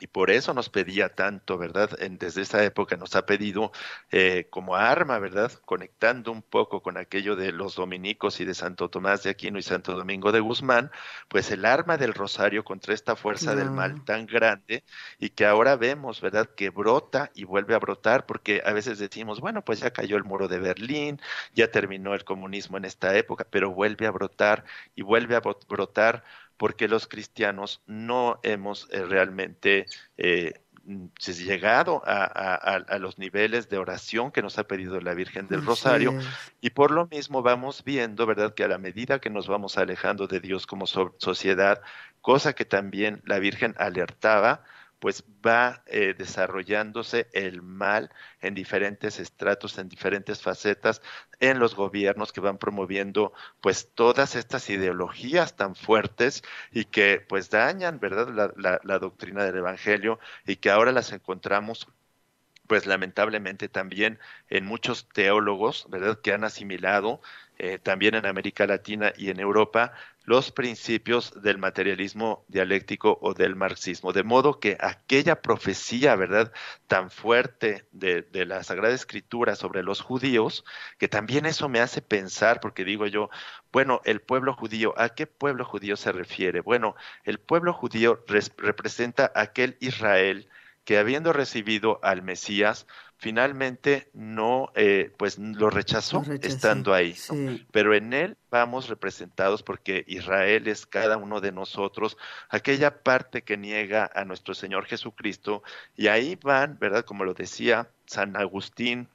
y por eso nos pedía tanto, ¿verdad? desde esa época nos ha pedido eh, como arma, ¿verdad? Conectando un poco con aquello de los dominicos y de Santo Tomás de Aquino y Santo Domingo de Guzmán, pues el arma del rosario contra esta fuerza del mal tan grande y que ahora vemos, ¿verdad? Que brota y vuelve a brotar porque a veces decimos, bueno, pues ya cayó el muro de Berlín, ya terminó el comunismo en esta época, pero vuelve a brotar y vuelve a brotar porque los cristianos no hemos eh, realmente eh, llegado a, los niveles de oración que nos ha pedido la Virgen del Rosario y por lo mismo vamos viendo, ¿verdad?, que a la medida que nos vamos alejando de Dios como sociedad, cosa que también la Virgen alertaba, pues va eh, desarrollándose el mal en diferentes estratos, en diferentes facetas, en los gobiernos que van promoviendo pues todas estas ideologías tan fuertes y que pues dañan, ¿verdad?, la, la doctrina del Evangelio y que ahora las encontramos pues lamentablemente también en muchos teólogos, ¿verdad?, que han asimilado eh, también en América Latina y en Europa los principios del materialismo dialéctico o del marxismo, de modo que aquella profecía, ¿verdad?, tan fuerte de, de, la Sagrada Escritura sobre los judíos, que también eso me hace pensar, porque digo yo, bueno, el pueblo judío, ¿a qué pueblo judío se refiere? Bueno, el pueblo judío representa aquel Israel que habiendo recibido al Mesías, finalmente no, eh, pues lo rechazó, estando ahí. Pero en él vamos representados porque Israel es cada uno de nosotros, aquella parte que niega a nuestro Señor Jesucristo, y ahí van, ¿verdad? Como lo decía San Agustín,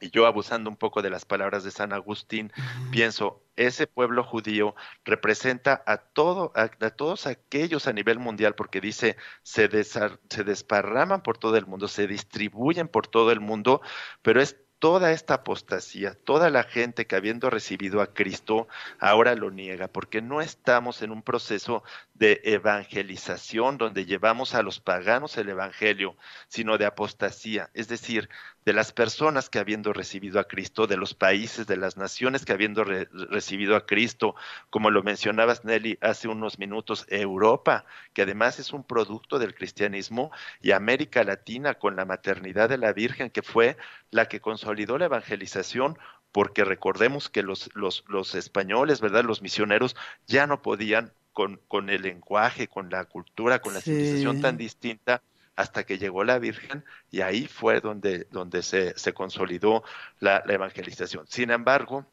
y yo abusando un poco de las palabras de San Agustín, pienso, ese pueblo judío representa a, todo, a, todos aquellos a nivel mundial, porque dice, se, se desparraman por todo el mundo, se distribuyen por todo el mundo, pero es toda esta apostasía, toda la gente que habiendo recibido a Cristo ahora lo niega, porque no estamos en un proceso de evangelización donde llevamos a los paganos el Evangelio, sino de apostasía, es decir, de las personas que habiendo recibido a Cristo, de los países, de las naciones que habiendo recibido a Cristo, como lo mencionabas Nelly hace unos minutos, Europa, que además es un producto del cristianismo, y América Latina con la maternidad de la Virgen, que fue la que consolidó la evangelización porque recordemos que los, los, los españoles, ¿verdad? Los misioneros ya no podían con, con el lenguaje, con la cultura, con la civilización tan distinta, hasta que llegó la Virgen y ahí fue donde, donde se, se consolidó la, evangelización. Sin embargo,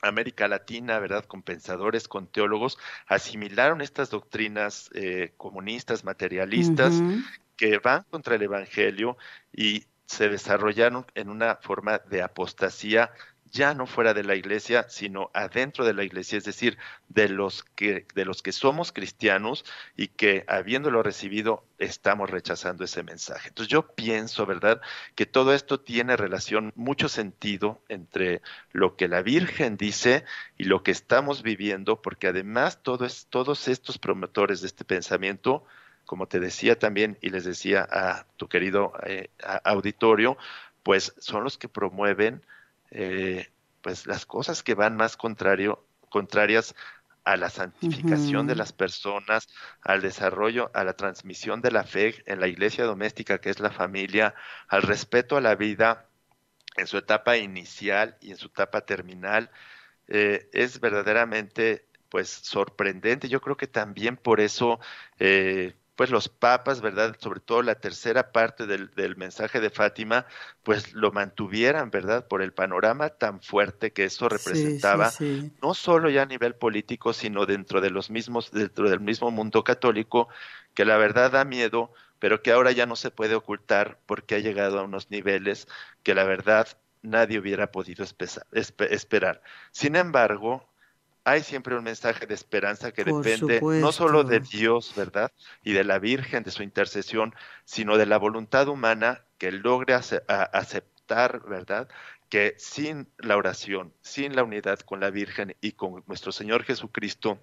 América Latina, ¿verdad? Con pensadores, con teólogos, asimilaron estas doctrinas eh, comunistas, materialistas, que van contra el Evangelio y se desarrollaron en una forma de apostasía ya no fuera de la iglesia, sino adentro de la iglesia, es decir, de los que de los que somos cristianos y que habiéndolo recibido estamos rechazando ese mensaje. Entonces yo pienso, ¿verdad?, que todo esto tiene relación, mucho sentido entre lo que la Virgen dice y lo que estamos viviendo, porque además todos estos promotores de este pensamiento como te decía también y les decía a tu querido eh, auditorio, pues son los que promueven eh, pues las cosas que van más contrario, contrarias a la santificación de las personas, al desarrollo, a la transmisión de la fe en la iglesia doméstica que es la familia, al respeto a la vida en su etapa inicial y en su etapa terminal, eh, es verdaderamente pues sorprendente. Yo creo que también por eso eh, pues los papas, ¿verdad? Sobre todo la tercera parte del, mensaje de Fátima, pues lo mantuvieran, ¿verdad? Por el panorama tan fuerte que eso representaba, no solo ya a nivel político, sino dentro de los mismos, dentro del mismo mundo católico, que la verdad da miedo, pero que ahora ya no se puede ocultar porque ha llegado a unos niveles que la verdad nadie hubiera podido esperar. Sin embargo, hay siempre un mensaje de esperanza que depende no solo de Dios, ¿verdad? Y de la Virgen, de su intercesión, sino de la voluntad humana que logre aceptar, ¿verdad? Que sin la oración, sin la unidad con la Virgen y con nuestro Señor Jesucristo,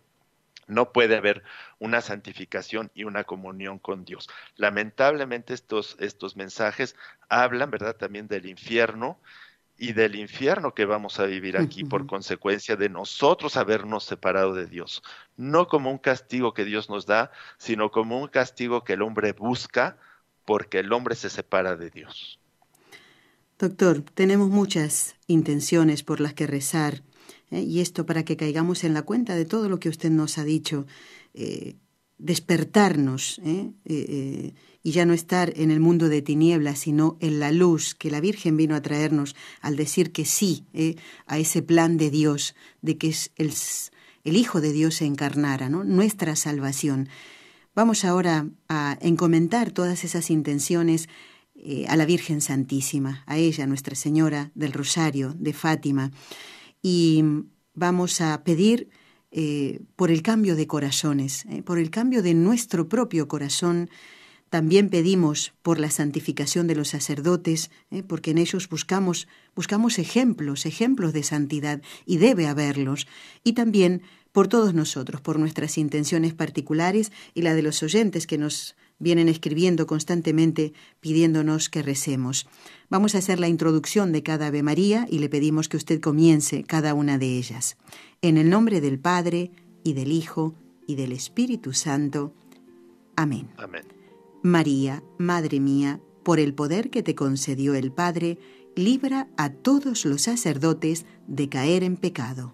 no puede haber una santificación y una comunión con Dios. Lamentablemente estos, estos mensajes hablan, ¿verdad? También del infierno y del infierno que vamos a vivir aquí por consecuencia de nosotros habernos separado de Dios. No como un castigo que Dios nos da, sino como un castigo que el hombre busca porque el hombre se separa de Dios. Doctor, tenemos muchas intenciones por las que rezar, ¿eh? y esto para que caigamos en la cuenta de todo lo que usted nos ha dicho, eh, despertarnos ¿eh? y ya no estar en el mundo de tinieblas, sino en la luz que la Virgen vino a traernos al decir que sí eh, a ese plan de Dios, de que es el, el Hijo de Dios se encarnara, nuestra salvación. Vamos ahora a encomendar todas esas intenciones eh, a la Virgen Santísima, a ella, Nuestra Señora del Rosario, de Fátima, y vamos a pedir eh, por el cambio de corazones, por el cambio de nuestro propio corazón, también pedimos por la santificación de los sacerdotes, ¿eh? porque en ellos buscamos, buscamos ejemplos, ejemplos de santidad, y debe haberlos. Y también por todos nosotros, por nuestras intenciones particulares y la de los oyentes que nos vienen escribiendo constantemente pidiéndonos que recemos. Vamos a hacer la introducción de cada Ave María y le pedimos que usted comience cada una de ellas. En el nombre del Padre, y del Hijo, y del Espíritu Santo. Amén. Amén. María, Madre mía, por el poder que te concedió el Padre, libra a todos los sacerdotes de caer en pecado.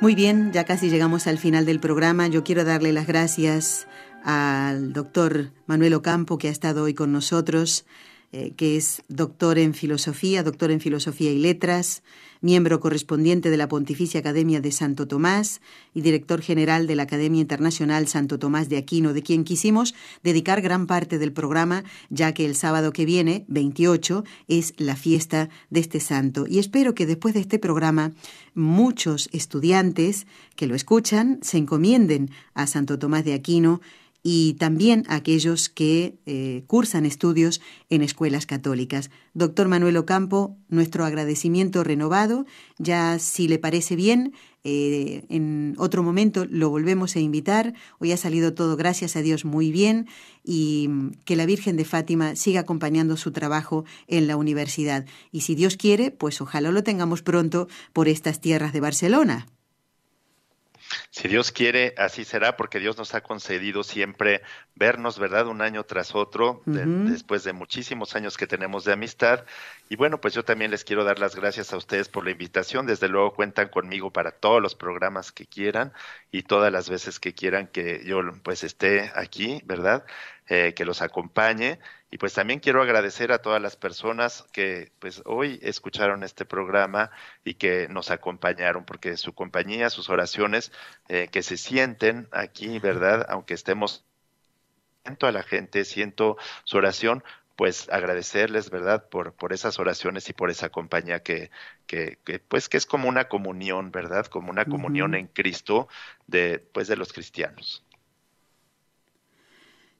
Muy bien, ya casi llegamos al final del programa. Yo quiero darle las gracias al doctor Manuel Ocampo que ha estado hoy con nosotros, eh, que es doctor en filosofía, doctor en filosofía y letras, miembro correspondiente de la Pontificia Academia de Santo Tomás y director general de la Academia Internacional Santo Tomás de Aquino, de quien quisimos dedicar gran parte del programa, ya que el sábado que viene, 28, es la fiesta de este santo. Y espero que después de este programa muchos estudiantes que lo escuchan se encomienden a Santo Tomás de Aquino y también aquellos que eh, cursan estudios en escuelas católicas. Doctor Manuel Ocampo, nuestro agradecimiento renovado. Ya si le parece bien, eh, en otro momento lo volvemos a invitar. Hoy ha salido todo, gracias a Dios, muy bien y mm, que la Virgen de Fátima siga acompañando su trabajo en la universidad. Y si Dios quiere, pues ojalá lo tengamos pronto por estas tierras de Barcelona. Si Dios quiere, así será, porque Dios nos ha concedido siempre vernos, ¿verdad? Un año tras otro, después de muchísimos años que tenemos de amistad. Y bueno, pues yo también les quiero dar las gracias a ustedes por la invitación. Desde luego cuentan conmigo para todos los programas que quieran y todas las veces que quieran que yo pues esté aquí, ¿verdad? Eh, que los acompañe. Y pues también quiero agradecer a todas las personas que pues hoy escucharon este programa y que nos acompañaron, porque su compañía, sus oraciones, eh, que se sienten aquí, ¿verdad? Aunque estemos siento a la gente, siento su oración, pues agradecerles, ¿verdad? Por, por esas oraciones y por esa compañía que, que, pues que es como una comunión, ¿verdad? Como una comunión en Cristo de, pues de los cristianos.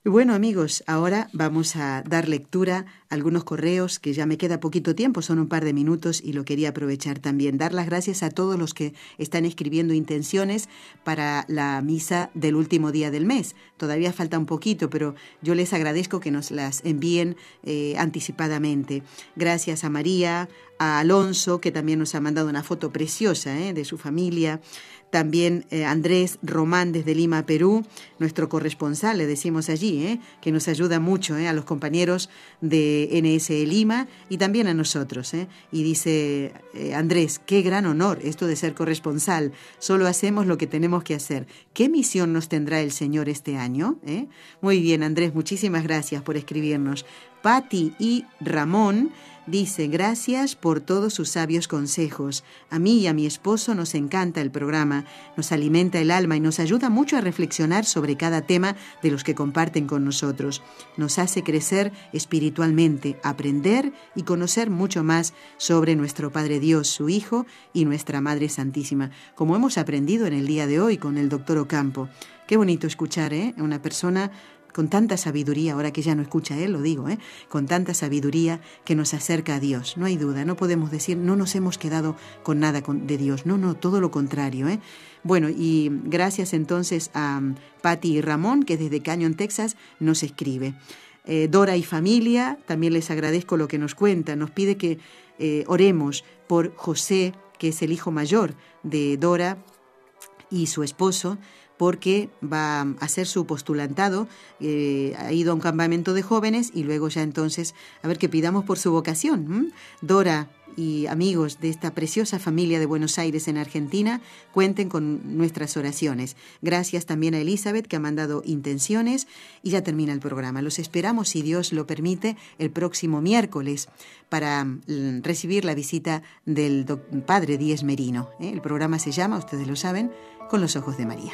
Bueno amigos, ahora vamos a dar lectura a algunos correos que ya me queda poquito tiempo, son un par de minutos y lo quería aprovechar también. Dar las gracias a todos los que están escribiendo intenciones para la misa del último día del mes. Todavía falta un poquito, pero yo les agradezco que nos las envíen eh, anticipadamente. Gracias a María, a Alonso, que también nos ha mandado una foto preciosa eh, de su familia también eh, Andrés Román desde Lima, Perú, nuestro corresponsal, le decimos allí, eh, que nos ayuda mucho eh, a los compañeros de NSE Lima y también a nosotros. Y dice Andrés, qué gran honor esto de ser corresponsal, solo hacemos lo que tenemos que hacer. ¿Qué misión nos tendrá el Señor este año? Muy bien, Andrés, muchísimas gracias por escribirnos. Patti y Ramón Dice, gracias por todos sus sabios consejos. A mí y a mi esposo nos encanta el programa, nos alimenta el alma y nos ayuda mucho a reflexionar sobre cada tema de los que comparten con nosotros. Nos hace crecer espiritualmente, aprender y conocer mucho más sobre nuestro Padre Dios, su Hijo y nuestra Madre Santísima, como hemos aprendido en el día de hoy con el doctor Ocampo. Qué bonito escuchar, ¿eh? Una persona con tanta sabiduría, ahora que ya no escucha él, lo digo, ¿eh? con tanta sabiduría que nos acerca a Dios. No hay duda, no podemos decir, no nos hemos quedado con nada de Dios, no, no, todo lo contrario. ¿eh? Bueno, y gracias entonces a um, Patty y Ramón, que desde Canyon, Texas, nos escribe. Eh, Dora y familia, también les agradezco lo que nos cuentan, nos pide que eh, oremos por José, que es el hijo mayor de Dora y su esposo, porque va a hacer su postulantado, eh, ha ido a un campamento de jóvenes y luego ya entonces, a ver que pidamos por su vocación. Dora y amigos de esta preciosa familia de Buenos Aires en Argentina, cuenten con nuestras oraciones. Gracias también a Elizabeth que ha mandado intenciones y ya termina el programa. Los esperamos, si Dios lo permite, el próximo miércoles para mm, recibir la visita del Padre Díez Merino. ¿eh? El programa se llama, ustedes lo saben, Con los Ojos de María.